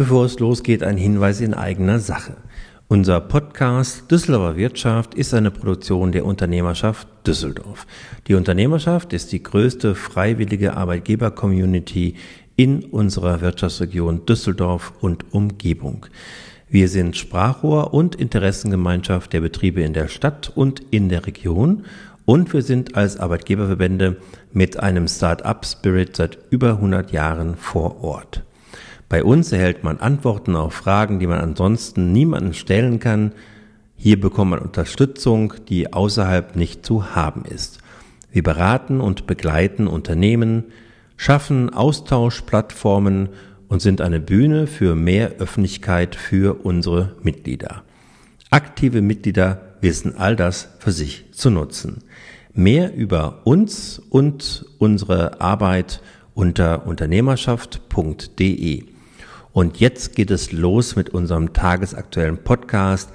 Bevor es losgeht, ein Hinweis in eigener Sache. Unser Podcast Düsseldorfer Wirtschaft ist eine Produktion der Unternehmerschaft Düsseldorf. Die Unternehmerschaft ist die größte freiwillige Arbeitgeber-Community in unserer Wirtschaftsregion Düsseldorf und Umgebung. Wir sind Sprachrohr und Interessengemeinschaft der Betriebe in der Stadt und in der Region und wir sind als Arbeitgeberverbände mit einem Start-up-Spirit seit über 100 Jahren vor Ort. Bei uns erhält man Antworten auf Fragen, die man ansonsten niemanden stellen kann. Hier bekommt man Unterstützung, die außerhalb nicht zu haben ist. Wir beraten und begleiten Unternehmen, schaffen Austauschplattformen und sind eine Bühne für mehr Öffentlichkeit für unsere Mitglieder. Aktive Mitglieder wissen all das für sich zu nutzen. Mehr über uns und unsere Arbeit unter unternehmerschaft.de. Und jetzt geht es los mit unserem tagesaktuellen Podcast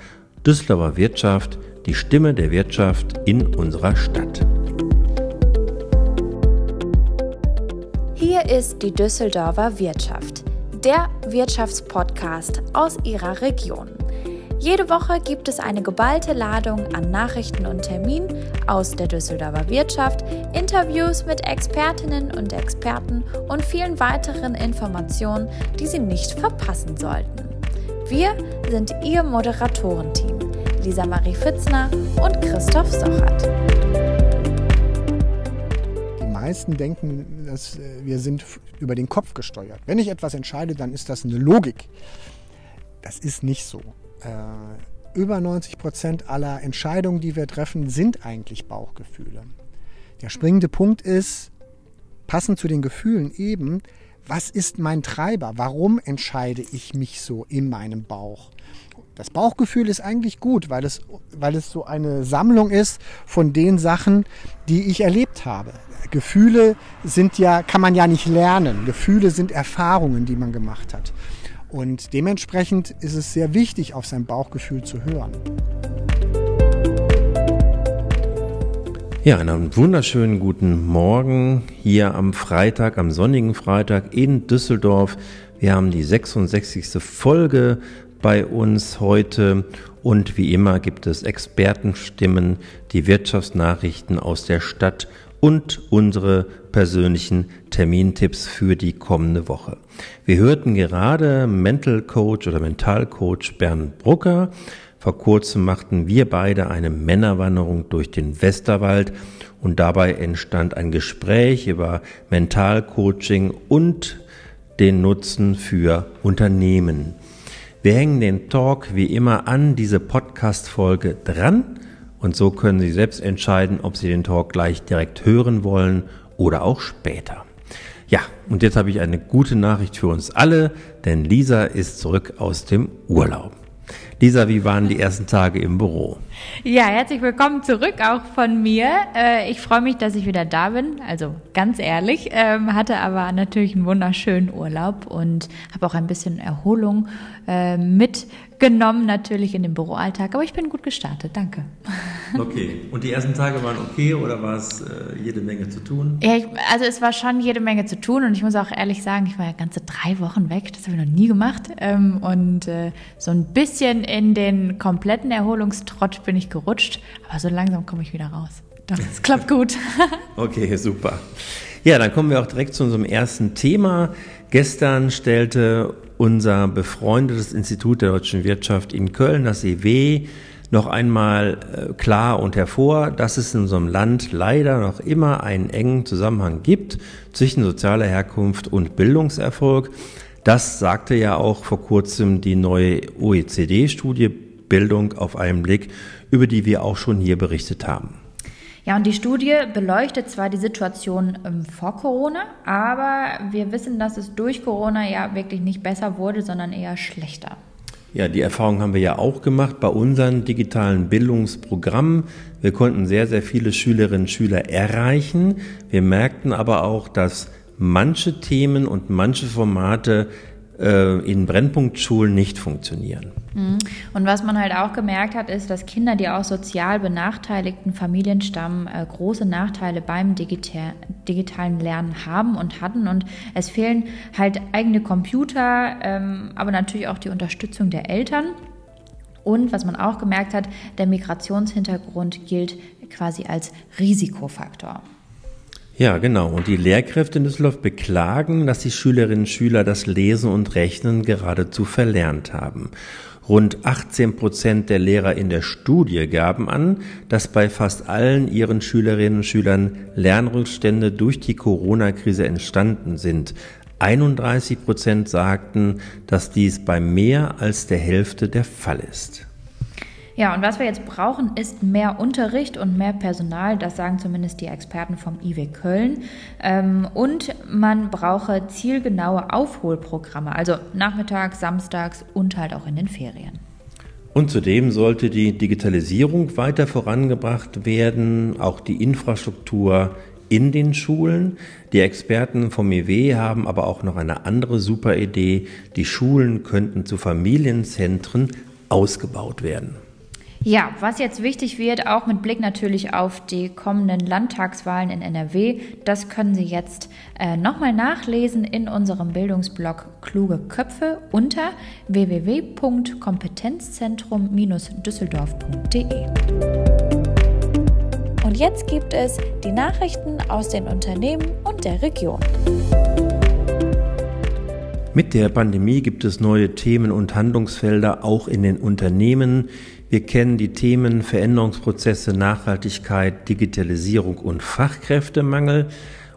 Düsseldorfer Wirtschaft, die Stimme der Wirtschaft in unserer Stadt. Hier ist die Düsseldorfer Wirtschaft, der Wirtschaftspodcast aus Ihrer Region. Jede Woche gibt es eine geballte Ladung an Nachrichten und Terminen aus der Düsseldorfer Wirtschaft, Interviews mit Expertinnen und Experten und vielen weiteren Informationen, die Sie nicht verpassen sollten. Wir sind Ihr Moderatorenteam, Lisa Marie Fitzner und Christoph Sochert. Die meisten denken, dass äh, wir sind über den Kopf gesteuert. Wenn ich etwas entscheide, dann ist das eine Logik. Das ist nicht so über 90 Prozent aller Entscheidungen, die wir treffen, sind eigentlich Bauchgefühle. Der springende Punkt ist, passend zu den Gefühlen eben, was ist mein Treiber? Warum entscheide ich mich so in meinem Bauch? Das Bauchgefühl ist eigentlich gut, weil es, weil es so eine Sammlung ist von den Sachen, die ich erlebt habe. Gefühle sind ja, kann man ja nicht lernen. Gefühle sind Erfahrungen, die man gemacht hat. Und dementsprechend ist es sehr wichtig, auf sein Bauchgefühl zu hören. Ja, einen wunderschönen guten Morgen hier am Freitag, am sonnigen Freitag in Düsseldorf. Wir haben die 66. Folge bei uns heute und wie immer gibt es Expertenstimmen, die Wirtschaftsnachrichten aus der Stadt und unsere persönlichen Termintipps für die kommende Woche. Wir hörten gerade Mental Coach oder Mentalcoach Bernd Brucker. Vor kurzem machten wir beide eine Männerwanderung durch den Westerwald und dabei entstand ein Gespräch über Mentalcoaching und den Nutzen für Unternehmen. Wir hängen den Talk wie immer an diese Podcast-Folge dran und so können Sie selbst entscheiden, ob Sie den Talk gleich direkt hören wollen oder auch später. Ja, und jetzt habe ich eine gute Nachricht für uns alle, denn Lisa ist zurück aus dem Urlaub. Lisa, wie waren die ersten Tage im Büro? Ja, herzlich willkommen zurück auch von mir. Äh, ich freue mich, dass ich wieder da bin. Also ganz ehrlich, ähm, hatte aber natürlich einen wunderschönen Urlaub und habe auch ein bisschen Erholung äh, mitgenommen, natürlich in den Büroalltag. Aber ich bin gut gestartet, danke. Okay, und die ersten Tage waren okay oder war es äh, jede Menge zu tun? Ja, ich, also es war schon jede Menge zu tun und ich muss auch ehrlich sagen, ich war ja ganze drei Wochen weg, das habe ich noch nie gemacht. Ähm, und so ein bisschen in den kompletten Erholungstrott bin ich gerutscht, aber so langsam komme ich wieder raus. Doch, es klappt gut. okay, super. Ja, dann kommen wir auch direkt zu unserem ersten Thema. Gestern stellte unser befreundetes Institut der deutschen Wirtschaft in Köln, das EW, noch einmal äh, klar und hervor, dass es in unserem Land leider noch immer einen engen Zusammenhang gibt zwischen sozialer Herkunft und Bildungserfolg. Das sagte ja auch vor kurzem die neue OECD-Studie Bildung auf einen Blick, über die wir auch schon hier berichtet haben. Ja, und die Studie beleuchtet zwar die Situation ähm, vor Corona, aber wir wissen, dass es durch Corona ja wirklich nicht besser wurde, sondern eher schlechter. Ja, die Erfahrung haben wir ja auch gemacht bei unseren digitalen Bildungsprogrammen. Wir konnten sehr, sehr viele Schülerinnen und Schüler erreichen. Wir merkten aber auch, dass manche Themen und manche Formate in Brennpunktschulen nicht funktionieren. Mhm. Und was man halt auch gemerkt hat, ist, dass Kinder, die aus sozial benachteiligten Familien stammen, äh, große Nachteile beim Digital digitalen Lernen haben und hatten. Und es fehlen halt eigene Computer, ähm, aber natürlich auch die Unterstützung der Eltern. Und was man auch gemerkt hat, der Migrationshintergrund gilt quasi als Risikofaktor. Ja, genau. Und die Lehrkräfte in Düsseldorf beklagen, dass die Schülerinnen und Schüler das Lesen und Rechnen geradezu verlernt haben. Rund 18 Prozent der Lehrer in der Studie gaben an, dass bei fast allen ihren Schülerinnen und Schülern Lernrückstände durch die Corona-Krise entstanden sind. 31 Prozent sagten, dass dies bei mehr als der Hälfte der Fall ist. Ja, und was wir jetzt brauchen, ist mehr Unterricht und mehr Personal. Das sagen zumindest die Experten vom IW Köln. Ähm, und man brauche zielgenaue Aufholprogramme, also nachmittags, samstags und halt auch in den Ferien. Und zudem sollte die Digitalisierung weiter vorangebracht werden, auch die Infrastruktur in den Schulen. Die Experten vom IW haben aber auch noch eine andere super Idee. Die Schulen könnten zu Familienzentren ausgebaut werden. Ja, was jetzt wichtig wird, auch mit Blick natürlich auf die kommenden Landtagswahlen in NRW, das können Sie jetzt äh, nochmal nachlesen in unserem Bildungsblog Kluge Köpfe unter www.kompetenzzentrum-düsseldorf.de. Und jetzt gibt es die Nachrichten aus den Unternehmen und der Region. Mit der Pandemie gibt es neue Themen und Handlungsfelder auch in den Unternehmen. Wir kennen die Themen Veränderungsprozesse, Nachhaltigkeit, Digitalisierung und Fachkräftemangel.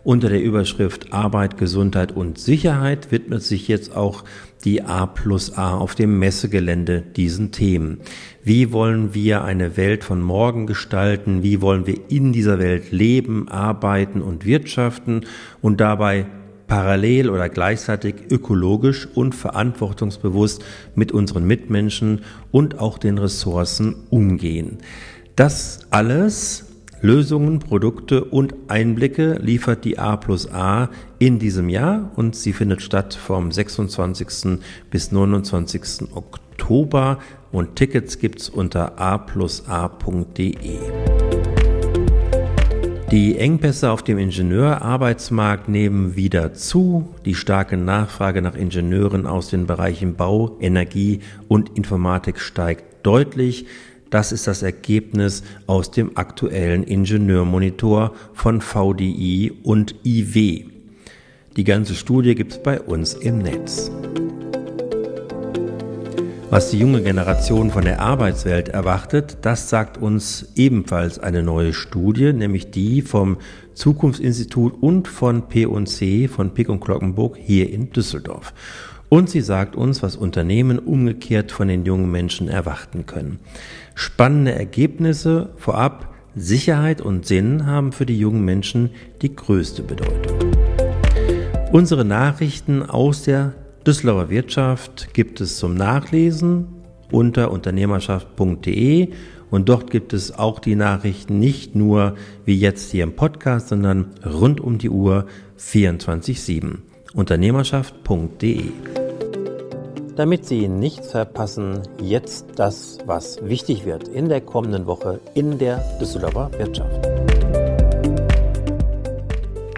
Unter der Überschrift Arbeit, Gesundheit und Sicherheit widmet sich jetzt auch die A plus A auf dem Messegelände diesen Themen. Wie wollen wir eine Welt von morgen gestalten? Wie wollen wir in dieser Welt leben, arbeiten und wirtschaften und dabei parallel oder gleichzeitig ökologisch und verantwortungsbewusst mit unseren Mitmenschen und auch den Ressourcen umgehen. Das alles Lösungen, Produkte und Einblicke liefert die A plus A in diesem Jahr und sie findet statt vom 26. bis 29. Oktober und Tickets gibt's unter aplusa.de. Die Engpässe auf dem Ingenieurarbeitsmarkt nehmen wieder zu. Die starke Nachfrage nach Ingenieuren aus den Bereichen Bau, Energie und Informatik steigt deutlich. Das ist das Ergebnis aus dem aktuellen Ingenieurmonitor von VDI und IW. Die ganze Studie gibt's bei uns im Netz. Was die junge Generation von der Arbeitswelt erwartet, das sagt uns ebenfalls eine neue Studie, nämlich die vom Zukunftsinstitut und von P&C von Pick und Glockenburg hier in Düsseldorf. Und sie sagt uns, was Unternehmen umgekehrt von den jungen Menschen erwarten können. Spannende Ergebnisse vorab, Sicherheit und Sinn haben für die jungen Menschen die größte Bedeutung. Unsere Nachrichten aus der Düsseldorfer Wirtschaft gibt es zum Nachlesen unter unternehmerschaft.de und dort gibt es auch die Nachrichten nicht nur wie jetzt hier im Podcast, sondern rund um die Uhr 24/7. Unternehmerschaft.de. Damit Sie nichts verpassen, jetzt das, was wichtig wird in der kommenden Woche in der Düsseldorfer Wirtschaft.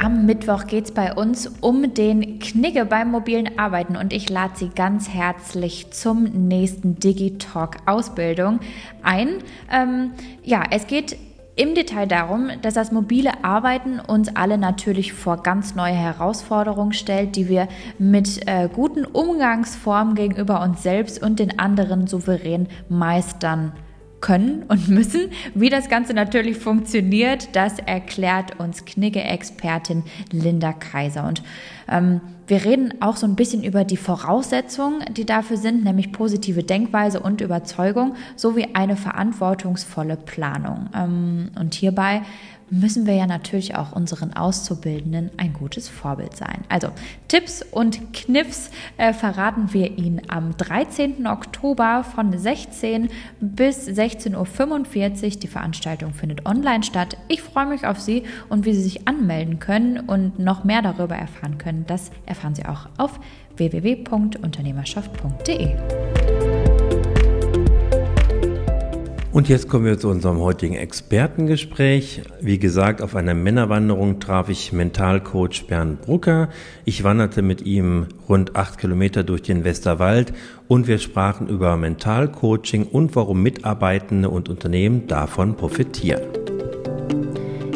Am Mittwoch geht es bei uns um den Knigge beim mobilen Arbeiten und ich lade Sie ganz herzlich zum nächsten Digitalk Ausbildung ein. Ähm, ja, es geht im Detail darum, dass das mobile Arbeiten uns alle natürlich vor ganz neue Herausforderungen stellt, die wir mit äh, guten Umgangsformen gegenüber uns selbst und den anderen souverän meistern können und müssen. Wie das Ganze natürlich funktioniert, das erklärt uns Knigge-Expertin Linda Kaiser. Und ähm, wir reden auch so ein bisschen über die Voraussetzungen, die dafür sind, nämlich positive Denkweise und Überzeugung sowie eine verantwortungsvolle Planung. Ähm, und hierbei müssen wir ja natürlich auch unseren Auszubildenden ein gutes Vorbild sein. Also Tipps und Kniffs äh, verraten wir Ihnen am 13. Oktober von 16 bis 16.45 Uhr. Die Veranstaltung findet online statt. Ich freue mich auf Sie und wie Sie sich anmelden können und noch mehr darüber erfahren können, das erfahren Sie auch auf www.unternehmerschaft.de. Und jetzt kommen wir zu unserem heutigen Expertengespräch. Wie gesagt, auf einer Männerwanderung traf ich Mentalcoach Bernd Brucker. Ich wanderte mit ihm rund acht Kilometer durch den Westerwald und wir sprachen über Mentalcoaching und warum Mitarbeitende und Unternehmen davon profitieren.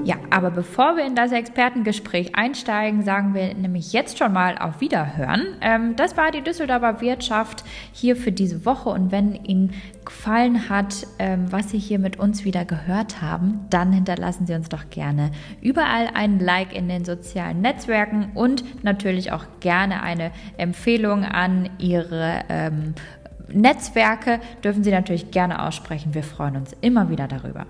Ja, aber bevor wir in das Expertengespräch einsteigen, sagen wir nämlich jetzt schon mal auf Wiederhören. Ähm, das war die Düsseldorfer Wirtschaft hier für diese Woche und wenn Ihnen gefallen hat, ähm, was Sie hier mit uns wieder gehört haben, dann hinterlassen Sie uns doch gerne überall ein Like in den sozialen Netzwerken und natürlich auch gerne eine Empfehlung an Ihre ähm, Netzwerke. Dürfen Sie natürlich gerne aussprechen. Wir freuen uns immer wieder darüber.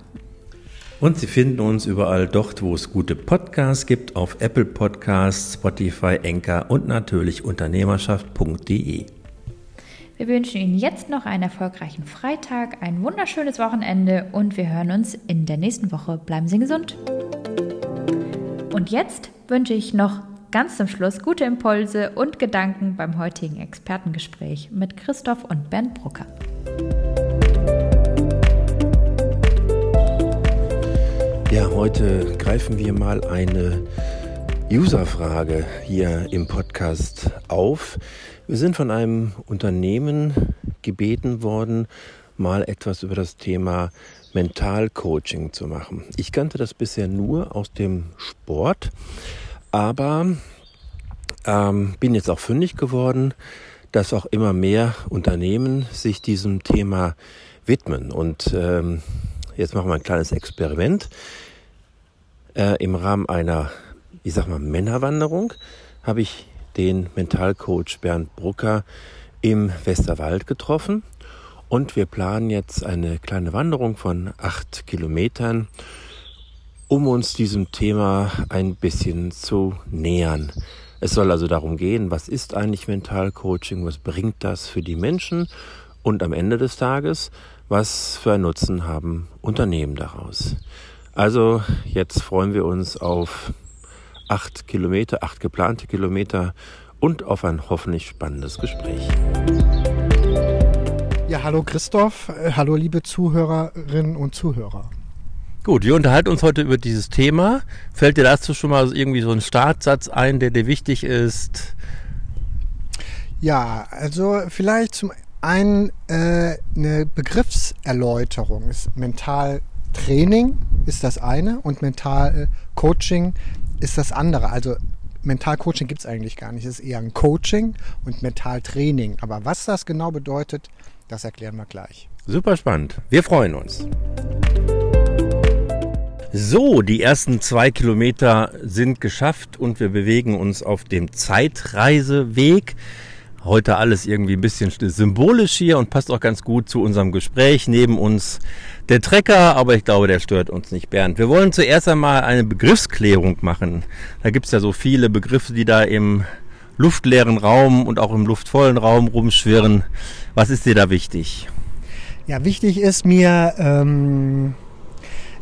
Und Sie finden uns überall dort, wo es gute Podcasts gibt, auf Apple Podcasts, Spotify, Enker und natürlich unternehmerschaft.de. Wir wünschen Ihnen jetzt noch einen erfolgreichen Freitag, ein wunderschönes Wochenende und wir hören uns in der nächsten Woche. Bleiben Sie gesund. Und jetzt wünsche ich noch ganz zum Schluss gute Impulse und Gedanken beim heutigen Expertengespräch mit Christoph und Bernd Brucker. Ja, heute greifen wir mal eine Userfrage hier im Podcast auf. Wir sind von einem Unternehmen gebeten worden, mal etwas über das Thema Mentalcoaching zu machen. Ich kannte das bisher nur aus dem Sport, aber ähm, bin jetzt auch fündig geworden, dass auch immer mehr Unternehmen sich diesem Thema widmen. Und ähm, jetzt machen wir ein kleines Experiment äh, im Rahmen einer, ich sag mal, Männerwanderung habe ich den Mentalcoach Bernd Brucker im Westerwald getroffen. Und wir planen jetzt eine kleine Wanderung von acht Kilometern, um uns diesem Thema ein bisschen zu nähern. Es soll also darum gehen, was ist eigentlich Mentalcoaching, was bringt das für die Menschen und am Ende des Tages, was für einen Nutzen haben Unternehmen daraus. Also jetzt freuen wir uns auf acht Kilometer, acht geplante Kilometer und auf ein hoffentlich spannendes Gespräch. Ja, hallo Christoph, äh, hallo liebe Zuhörerinnen und Zuhörer. Gut, wir unterhalten uns heute über dieses Thema. Fällt dir dazu schon mal irgendwie so ein Startsatz ein, der dir wichtig ist? Ja, also vielleicht zum einen äh, eine Begriffserläuterung ist mental Training ist das eine und Mental-Coaching ist das andere. Also Mental-Coaching gibt es eigentlich gar nicht. Es ist eher ein Coaching und Mental-Training. Aber was das genau bedeutet, das erklären wir gleich. Super spannend. Wir freuen uns. So, die ersten zwei Kilometer sind geschafft und wir bewegen uns auf dem Zeitreiseweg. Heute alles irgendwie ein bisschen symbolisch hier und passt auch ganz gut zu unserem Gespräch. Neben uns der Trecker, aber ich glaube, der stört uns nicht, Bernd. Wir wollen zuerst einmal eine Begriffsklärung machen. Da gibt es ja so viele Begriffe, die da im luftleeren Raum und auch im luftvollen Raum rumschwirren. Was ist dir da wichtig? Ja, wichtig ist mir, ähm,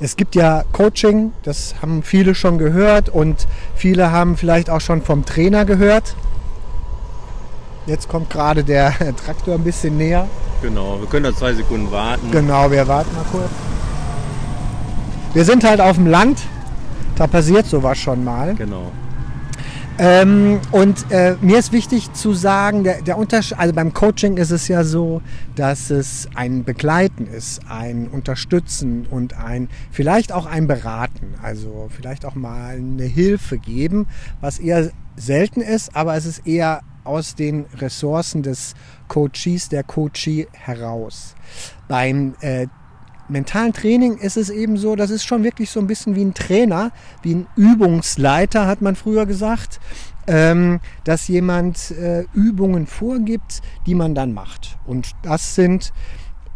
es gibt ja Coaching, das haben viele schon gehört und viele haben vielleicht auch schon vom Trainer gehört. Jetzt kommt gerade der Traktor ein bisschen näher. Genau, wir können da zwei Sekunden warten. Genau, wir warten mal kurz. Wir sind halt auf dem Land, da passiert sowas schon mal. Genau. Ähm, und äh, mir ist wichtig zu sagen, der, der Unterschied, also beim Coaching ist es ja so, dass es ein Begleiten ist, ein Unterstützen und ein vielleicht auch ein Beraten, also vielleicht auch mal eine Hilfe geben, was eher selten ist, aber es ist eher aus den Ressourcen des Coaches, der Coachee heraus. Beim äh, mentalen Training ist es eben so, das ist schon wirklich so ein bisschen wie ein Trainer, wie ein Übungsleiter, hat man früher gesagt, ähm, dass jemand äh, Übungen vorgibt, die man dann macht. Und das sind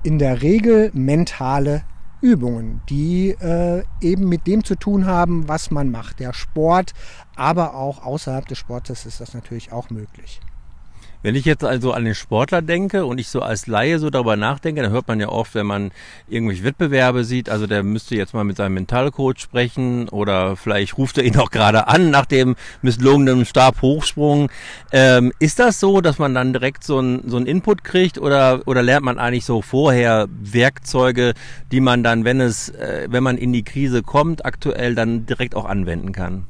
in der Regel mentale Übungen, die äh, eben mit dem zu tun haben, was man macht. Der Sport, aber auch außerhalb des Sportes ist das natürlich auch möglich. Wenn ich jetzt also an den Sportler denke und ich so als Laie so darüber nachdenke, dann hört man ja oft, wenn man irgendwelche Wettbewerbe sieht, also der müsste jetzt mal mit seinem Mentalcoach sprechen oder vielleicht ruft er ihn auch gerade an nach dem misslungenen Stabhochsprung. Ähm, ist das so, dass man dann direkt so einen so Input kriegt oder, oder lernt man eigentlich so vorher Werkzeuge, die man dann, wenn es, äh, wenn man in die Krise kommt, aktuell dann direkt auch anwenden kann?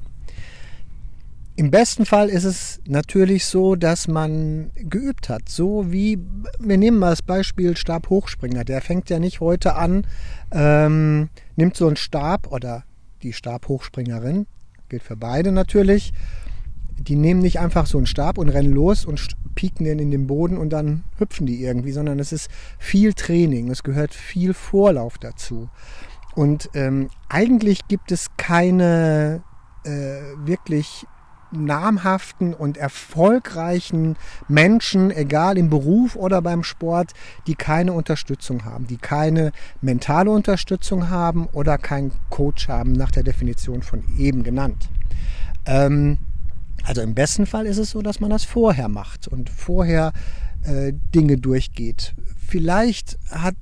Im besten Fall ist es natürlich so, dass man geübt hat. So wie, wir nehmen mal das Beispiel Stabhochspringer. Der fängt ja nicht heute an, ähm, nimmt so einen Stab oder die Stabhochspringerin, gilt für beide natürlich. Die nehmen nicht einfach so einen Stab und rennen los und pieken den in den Boden und dann hüpfen die irgendwie, sondern es ist viel Training, es gehört viel Vorlauf dazu. Und ähm, eigentlich gibt es keine äh, wirklich namhaften und erfolgreichen Menschen, egal im Beruf oder beim Sport, die keine Unterstützung haben, die keine mentale Unterstützung haben oder keinen Coach haben, nach der Definition von eben genannt. Ähm, also im besten Fall ist es so, dass man das vorher macht und vorher äh, Dinge durchgeht. Vielleicht hat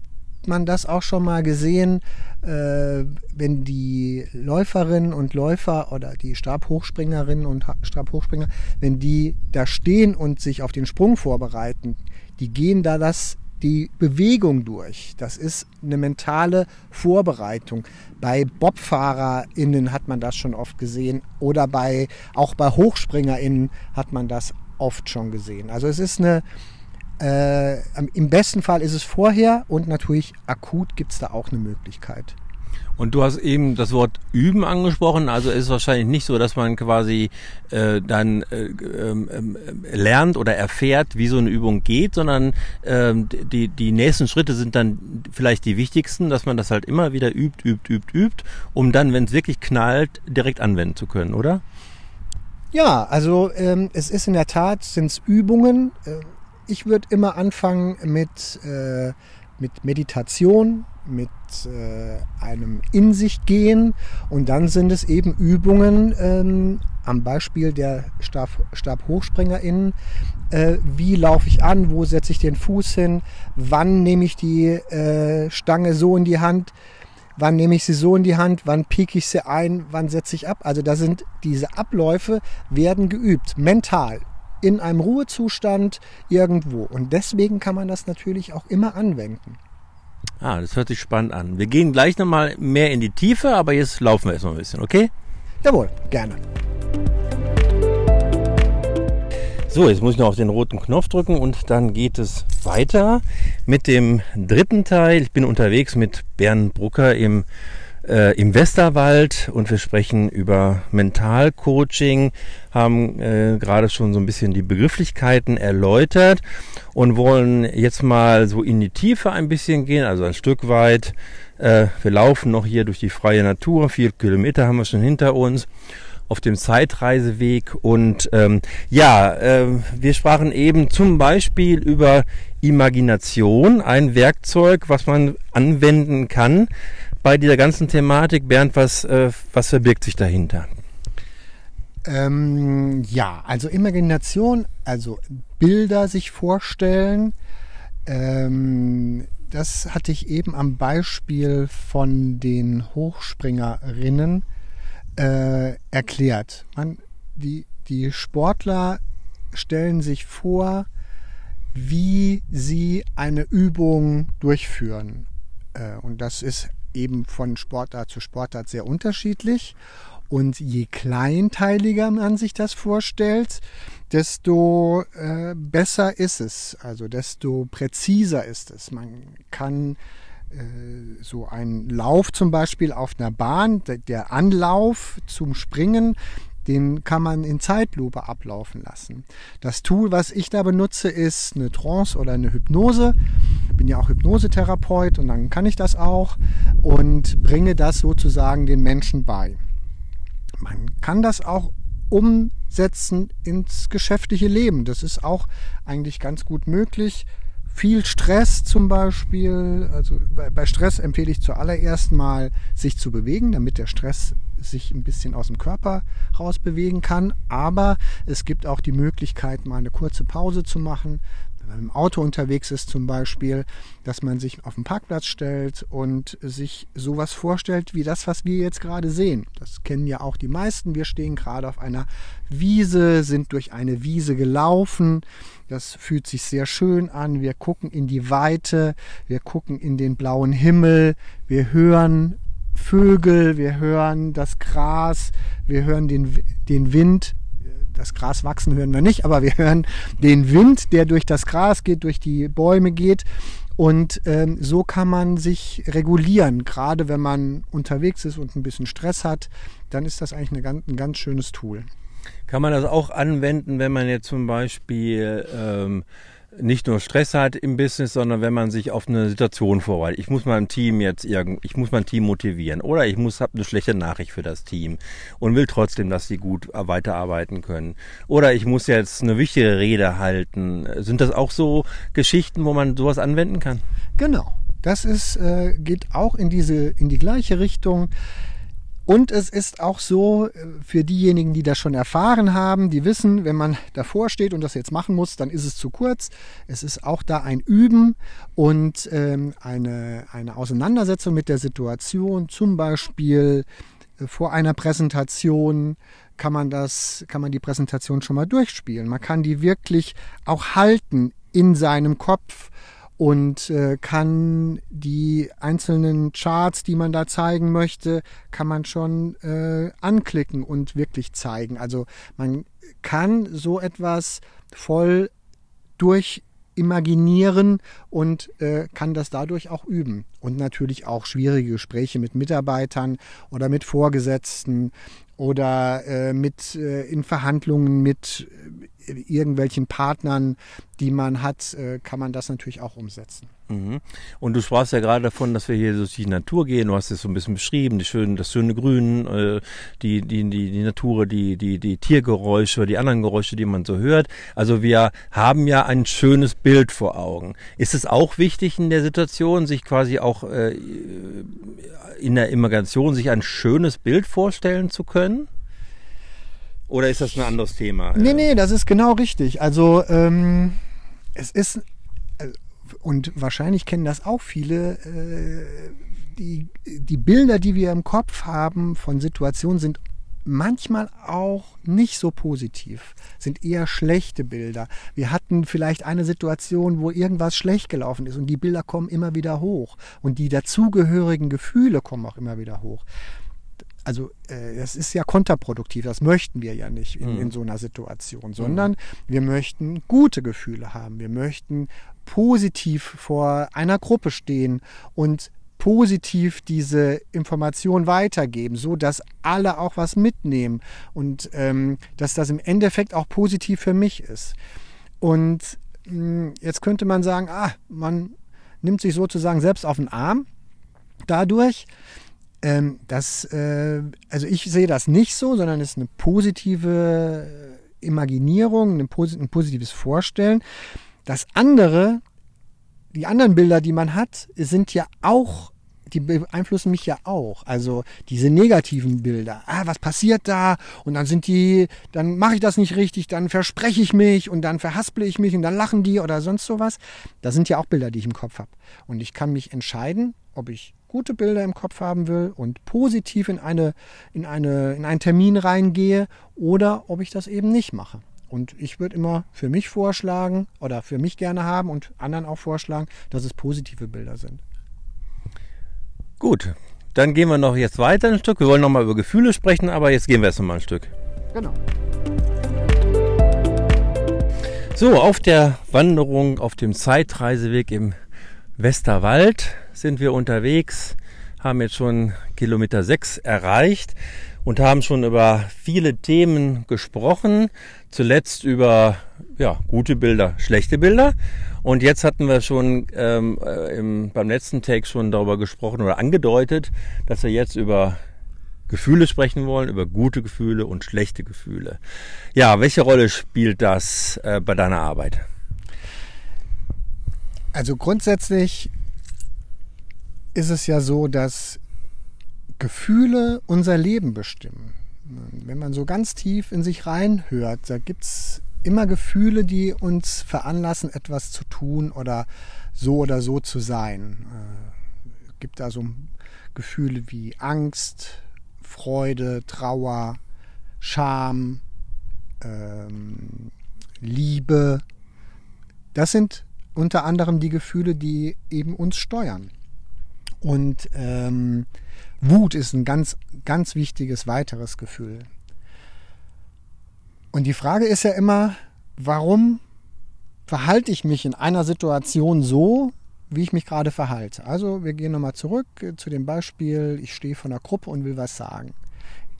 man das auch schon mal gesehen, äh, wenn die Läuferinnen und Läufer oder die Stabhochspringerinnen und Stabhochspringer, wenn die da stehen und sich auf den Sprung vorbereiten, die gehen da das die Bewegung durch. Das ist eine mentale Vorbereitung. Bei BobfahrerInnen hat man das schon oft gesehen oder bei, auch bei HochspringerInnen hat man das oft schon gesehen. Also es ist eine, äh, Im besten Fall ist es vorher und natürlich akut gibt es da auch eine Möglichkeit. Und du hast eben das Wort üben angesprochen. Also ist es wahrscheinlich nicht so, dass man quasi äh, dann äh, ähm, äh, lernt oder erfährt, wie so eine Übung geht, sondern ähm, die, die nächsten Schritte sind dann vielleicht die wichtigsten, dass man das halt immer wieder übt, übt, übt, übt, um dann, wenn es wirklich knallt, direkt anwenden zu können, oder? Ja, also ähm, es ist in der Tat, sind es Übungen. Äh, ich würde immer anfangen mit, äh, mit Meditation, mit äh, einem In sich gehen und dann sind es eben Übungen ähm, am Beispiel der Stab, StabhochspringerInnen. Äh, wie laufe ich an? Wo setze ich den Fuß hin? Wann nehme ich die äh, Stange so in die Hand? Wann nehme ich sie so in die Hand? Wann pieke ich sie ein? Wann setze ich ab? Also da sind diese Abläufe werden geübt, mental, in einem Ruhezustand irgendwo. Und deswegen kann man das natürlich auch immer anwenden. Ah, das hört sich spannend an. Wir gehen gleich nochmal mehr in die Tiefe, aber jetzt laufen wir erstmal ein bisschen, okay? Jawohl, gerne. So, jetzt muss ich noch auf den roten Knopf drücken und dann geht es weiter mit dem dritten Teil. Ich bin unterwegs mit Bernd Brucker im äh, im Westerwald und wir sprechen über Mentalcoaching, haben äh, gerade schon so ein bisschen die Begrifflichkeiten erläutert und wollen jetzt mal so in die Tiefe ein bisschen gehen, also ein Stück weit. Äh, wir laufen noch hier durch die freie Natur, vier Kilometer haben wir schon hinter uns auf dem Zeitreiseweg. Und ähm, ja, äh, wir sprachen eben zum Beispiel über Imagination, ein Werkzeug, was man anwenden kann, bei dieser ganzen Thematik, Bernd, was, äh, was verbirgt sich dahinter? Ähm, ja, also Imagination, also Bilder sich vorstellen, ähm, das hatte ich eben am Beispiel von den Hochspringerinnen äh, erklärt. Man, die, die Sportler stellen sich vor, wie sie eine Übung durchführen. Äh, und das ist eben von Sportart zu Sportart sehr unterschiedlich. Und je kleinteiliger man sich das vorstellt, desto äh, besser ist es, also desto präziser ist es. Man kann äh, so einen Lauf zum Beispiel auf einer Bahn, der Anlauf zum Springen, den kann man in Zeitlupe ablaufen lassen. Das Tool, was ich da benutze, ist eine Trance oder eine Hypnose. Ich bin ja auch Hypnosetherapeut und dann kann ich das auch und bringe das sozusagen den Menschen bei. Man kann das auch umsetzen ins geschäftliche Leben. Das ist auch eigentlich ganz gut möglich. Viel Stress zum Beispiel. Also bei, Stress empfehle ich zuallererst mal, sich zu bewegen, damit der Stress sich ein bisschen aus dem Körper rausbewegen kann. Aber es gibt auch die Möglichkeit, mal eine kurze Pause zu machen, wenn man im Auto unterwegs ist zum Beispiel, dass man sich auf den Parkplatz stellt und sich sowas vorstellt wie das, was wir jetzt gerade sehen. Das kennen ja auch die meisten. Wir stehen gerade auf einer Wiese, sind durch eine Wiese gelaufen. Das fühlt sich sehr schön an. Wir gucken in die Weite, wir gucken in den blauen Himmel, wir hören Vögel, wir hören das Gras, wir hören den, den Wind das Gras wachsen hören wir nicht, aber wir hören den Wind, der durch das Gras geht, durch die Bäume geht. Und ähm, so kann man sich regulieren. Gerade wenn man unterwegs ist und ein bisschen Stress hat, dann ist das eigentlich eine ein ganz schönes Tool. Kann man das auch anwenden, wenn man jetzt zum Beispiel ähm, nicht nur Stress hat im Business, sondern wenn man sich auf eine Situation vorbereitet. Ich muss mein Team jetzt irgend, ich muss mein Team motivieren oder ich muss habe eine schlechte Nachricht für das Team und will trotzdem, dass sie gut weiterarbeiten können. Oder ich muss jetzt eine wichtige Rede halten. Sind das auch so Geschichten, wo man sowas anwenden kann? Genau. Das ist, äh, geht auch in diese, in die gleiche Richtung. Und es ist auch so, äh, für diejenigen, die das schon erfahren haben, die wissen, wenn man davor steht und das jetzt machen muss, dann ist es zu kurz. Es ist auch da ein Üben und ähm, eine, eine Auseinandersetzung mit der Situation, zum Beispiel äh, vor einer Präsentation kann man das, kann man die Präsentation schon mal durchspielen. Man kann die wirklich auch halten in seinem Kopf und äh, kann die einzelnen Charts, die man da zeigen möchte, kann man schon äh, anklicken und wirklich zeigen. Also man kann so etwas voll durch imaginieren und äh, kann das dadurch auch üben. Und natürlich auch schwierige Gespräche mit Mitarbeitern oder mit Vorgesetzten oder äh, mit äh, in Verhandlungen mit irgendwelchen Partnern, die man hat, äh, kann man das natürlich auch umsetzen. Mhm. Und du sprachst ja gerade davon, dass wir hier durch die Natur gehen. Du hast es so ein bisschen beschrieben, die schönen, das schöne Grün, äh, die, die, die, die Natur, die, die, die Tiergeräusche, die anderen Geräusche, die man so hört. Also wir haben ja ein schönes Bild vor Augen. Ist es auch wichtig in der Situation, sich quasi auch äh, in der Immigration sich ein schönes Bild vorstellen zu können? Oder ist das ein anderes Thema? Nee, nee, das ist genau richtig. Also ähm, es ist, äh, und wahrscheinlich kennen das auch viele, äh, die, die Bilder, die wir im Kopf haben von Situationen, sind manchmal auch nicht so positiv, sind eher schlechte Bilder. Wir hatten vielleicht eine Situation, wo irgendwas schlecht gelaufen ist und die Bilder kommen immer wieder hoch und die dazugehörigen Gefühle kommen auch immer wieder hoch also äh, das ist ja kontraproduktiv, das möchten wir ja nicht in, in mhm. so einer Situation, sondern mhm. wir möchten gute Gefühle haben, wir möchten positiv vor einer Gruppe stehen und positiv diese Information weitergeben, so dass alle auch was mitnehmen und ähm, dass das im Endeffekt auch positiv für mich ist. Und mh, hm, jetzt könnte man sagen, ah, man nimmt sich sozusagen selbst auf den Arm dadurch. Ähm, das, äh, also ich sehe das nicht so, sondern es ist eine positive Imaginierung, ein, ein positives Vorstellen. Das andere, die anderen Bilder, die man hat, sind ja auch die beeinflussen mich ja auch. Also diese negativen Bilder. Ah, was passiert da? Und dann sind die, dann mache ich das nicht richtig, dann verspreche ich mich und dann verhasple ich mich und dann lachen die oder sonst sowas. Das sind ja auch Bilder, die ich im Kopf habe. Und ich kann mich entscheiden, ob ich gute Bilder im Kopf haben will und positiv in, eine, in, eine, in einen Termin reingehe oder ob ich das eben nicht mache. Und ich würde immer für mich vorschlagen oder für mich gerne haben und anderen auch vorschlagen, dass es positive Bilder sind. Gut, dann gehen wir noch jetzt weiter ein Stück. Wir wollen noch mal über Gefühle sprechen, aber jetzt gehen wir erst noch mal ein Stück. Genau. So, auf der Wanderung, auf dem Zeitreiseweg im Westerwald sind wir unterwegs, haben jetzt schon Kilometer 6 erreicht und haben schon über viele Themen gesprochen. Zuletzt über ja, gute Bilder, schlechte Bilder. Und jetzt hatten wir schon ähm, äh, im, beim letzten Take schon darüber gesprochen oder angedeutet, dass wir jetzt über Gefühle sprechen wollen, über gute Gefühle und schlechte Gefühle. Ja, welche Rolle spielt das äh, bei deiner Arbeit? Also grundsätzlich ist es ja so, dass Gefühle unser Leben bestimmen. Wenn man so ganz tief in sich reinhört, da gibt es immer Gefühle, die uns veranlassen, etwas zu tun oder so oder so zu sein. Es äh, gibt da so Gefühle wie Angst, Freude, Trauer, Scham, ähm, Liebe. Das sind unter anderem die Gefühle, die eben uns steuern. Und ähm, Wut ist ein ganz, ganz wichtiges weiteres Gefühl. Und die Frage ist ja immer, warum verhalte ich mich in einer Situation so, wie ich mich gerade verhalte? Also wir gehen nochmal zurück zu dem Beispiel, ich stehe vor einer Gruppe und will was sagen.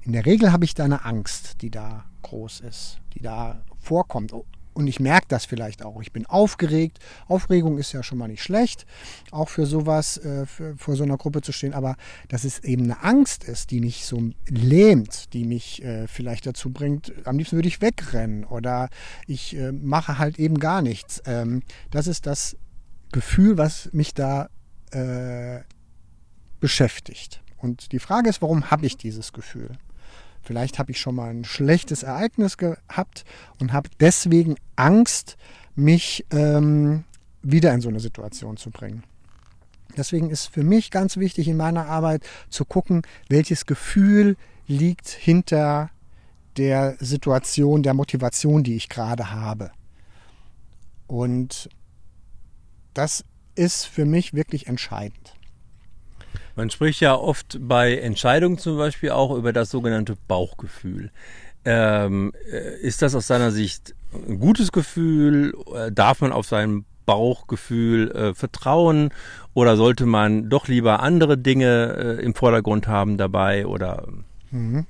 In der Regel habe ich da eine Angst, die da groß ist, die da vorkommt. Und ich merke das vielleicht auch. Ich bin aufgeregt. Aufregung ist ja schon mal nicht schlecht, auch für sowas, äh, für, vor so einer Gruppe zu stehen. Aber dass es eben eine Angst ist, die mich so lähmt, die mich äh, vielleicht dazu bringt, am liebsten würde ich wegrennen oder ich äh, mache halt eben gar nichts. Ähm, das ist das Gefühl, was mich da äh, beschäftigt. Und die Frage ist, warum habe ich dieses Gefühl? Vielleicht habe ich schon mal ein schlechtes Ereignis gehabt und habe deswegen Angst, mich ähm, wieder in so eine Situation zu bringen. Deswegen ist für mich ganz wichtig in meiner Arbeit zu gucken, welches Gefühl liegt hinter der Situation, der Motivation, die ich gerade habe. Und das ist für mich wirklich entscheidend. Man spricht ja oft bei Entscheidungen zum Beispiel auch über das sogenannte Bauchgefühl. Ähm, äh, ist das aus seiner Sicht ein gutes Gefühl? Äh, darf man auf sein Bauchgefühl äh, vertrauen oder sollte man doch lieber andere Dinge äh, im Vordergrund haben dabei oder? Mhm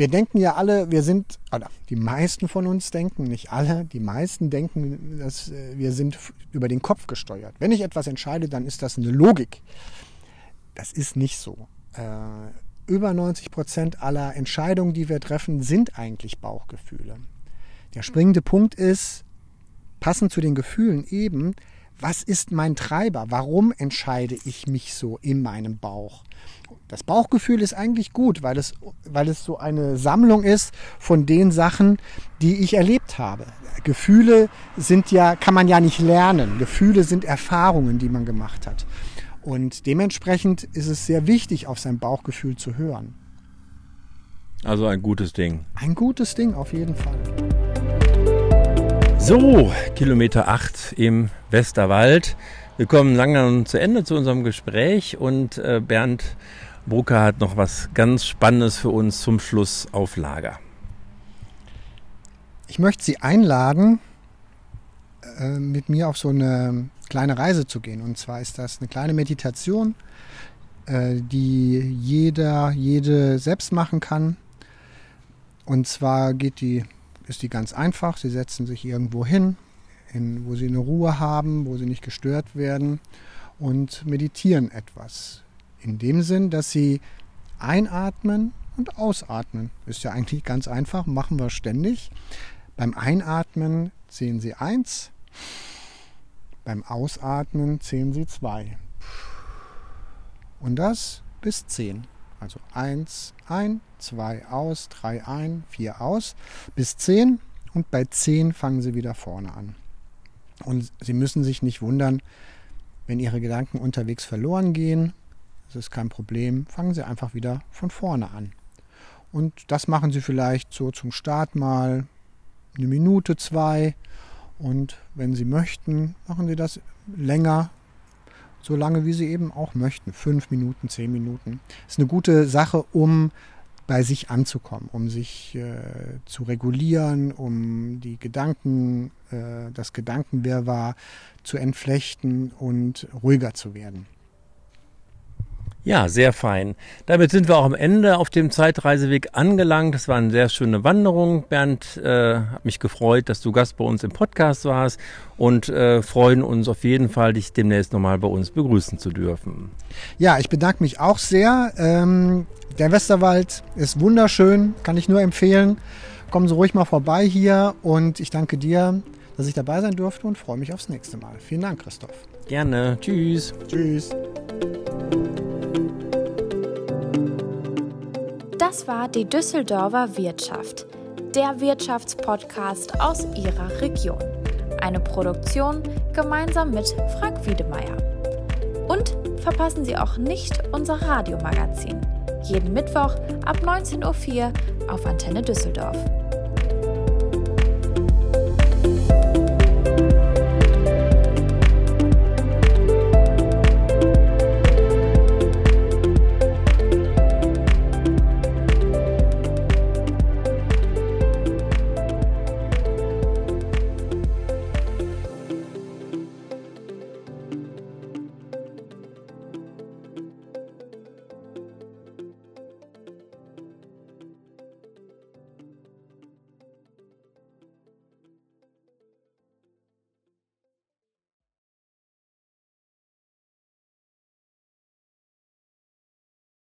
wir denken ja alle, wir sind, oder die meisten von uns denken, nicht alle, die meisten denken, dass äh, wir sind über den Kopf gesteuert. Wenn ich etwas entscheide, dann ist das eine Logik. Das ist nicht so. Äh, über 90 Prozent aller Entscheidungen, die wir treffen, sind eigentlich Bauchgefühle. Der springende Punkt ist, passend zu den Gefühlen eben, was ist mein Treiber? Warum entscheide ich mich so in meinem Bauch? Das Bauchgefühl ist eigentlich gut, weil es, weil es so eine Sammlung ist von den Sachen, die ich erlebt habe. Gefühle sind ja, kann man ja nicht lernen. Gefühle sind Erfahrungen, die man gemacht hat. Und dementsprechend ist es sehr wichtig, auf sein Bauchgefühl zu hören. Also ein gutes Ding. Ein gutes Ding, auf jeden Fall. So, Kilometer 8 im Westerwald. Wir kommen langsam zu Ende zu unserem Gespräch und äh, Bernd Brucker hat noch was ganz Spannendes für uns zum Schluss auf Lager. Ich möchte Sie einladen, äh, mit mir auf so eine kleine Reise zu gehen. Und zwar ist das eine kleine Meditation, äh, die jeder, jede selbst machen kann. Und zwar geht die, ist die ganz einfach. Sie setzen sich irgendwo hin, in, wo sie eine Ruhe haben, wo sie nicht gestört werden und meditieren etwas. In dem Sinn, dass sie einatmen und ausatmen. Ist ja eigentlich ganz einfach, machen wir ständig. Beim Einatmen zählen Sie eins, beim Ausatmen zählen Sie zwei. Und das bis zehn. Also eins ein, zwei aus, drei ein, vier aus, bis zehn. Und bei zehn fangen Sie wieder vorne an. Und Sie müssen sich nicht wundern, wenn Ihre Gedanken unterwegs verloren gehen. Das ist kein Problem. Fangen Sie einfach wieder von vorne an. Und das machen Sie vielleicht so zum Start mal eine Minute, zwei. Und wenn Sie möchten, machen Sie das länger, so lange wie Sie eben auch möchten. Fünf Minuten, zehn Minuten. Ist eine gute Sache, um bei sich anzukommen, um sich äh, zu regulieren, um die Gedanken, äh, das Gedankenwirrwarr zu entflechten und ruhiger zu werden. Ja, sehr fein. Damit sind wir auch am Ende auf dem Zeitreiseweg angelangt. Das war eine sehr schöne Wanderung. Bernd, äh, hat mich gefreut, dass du Gast bei uns im Podcast warst und äh, freuen uns auf jeden Fall, dich demnächst nochmal bei uns begrüßen zu dürfen. Ja, ich bedanke mich auch sehr. Ähm, der Westerwald ist wunderschön, kann ich nur empfehlen. Kommen Sie ruhig mal vorbei hier und ich danke dir, dass ich dabei sein durfte und freue mich aufs nächste Mal. Vielen Dank, Christoph. Gerne. Tschüss. Tschüss. Das war die Düsseldorfer Wirtschaft, der Wirtschaftspodcast aus Ihrer Region. Eine Produktion gemeinsam mit Frank Wiedemeyer. Und verpassen Sie auch nicht unser Radiomagazin. Jeden Mittwoch ab 19.04 Uhr auf Antenne Düsseldorf.